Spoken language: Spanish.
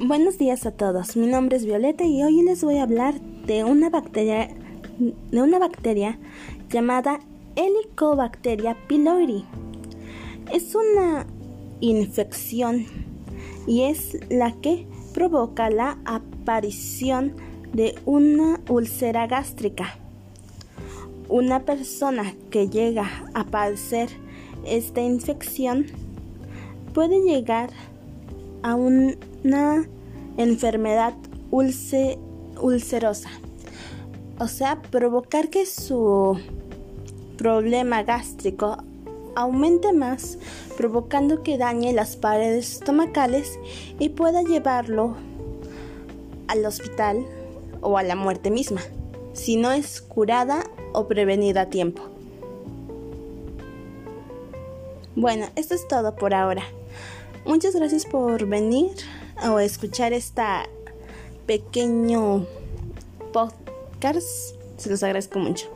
Buenos días a todos. Mi nombre es Violeta y hoy les voy a hablar de una bacteria de una bacteria llamada Helicobacteria pylori. Es una infección y es la que provoca la aparición de una úlcera gástrica. Una persona que llega a padecer esta infección puede llegar a una enfermedad ulcerosa, o sea, provocar que su problema gástrico aumente más, provocando que dañe las paredes estomacales y pueda llevarlo al hospital o a la muerte misma, si no es curada o prevenida a tiempo. Bueno, esto es todo por ahora. Muchas gracias por venir o escuchar esta pequeño podcast. Se los agradezco mucho.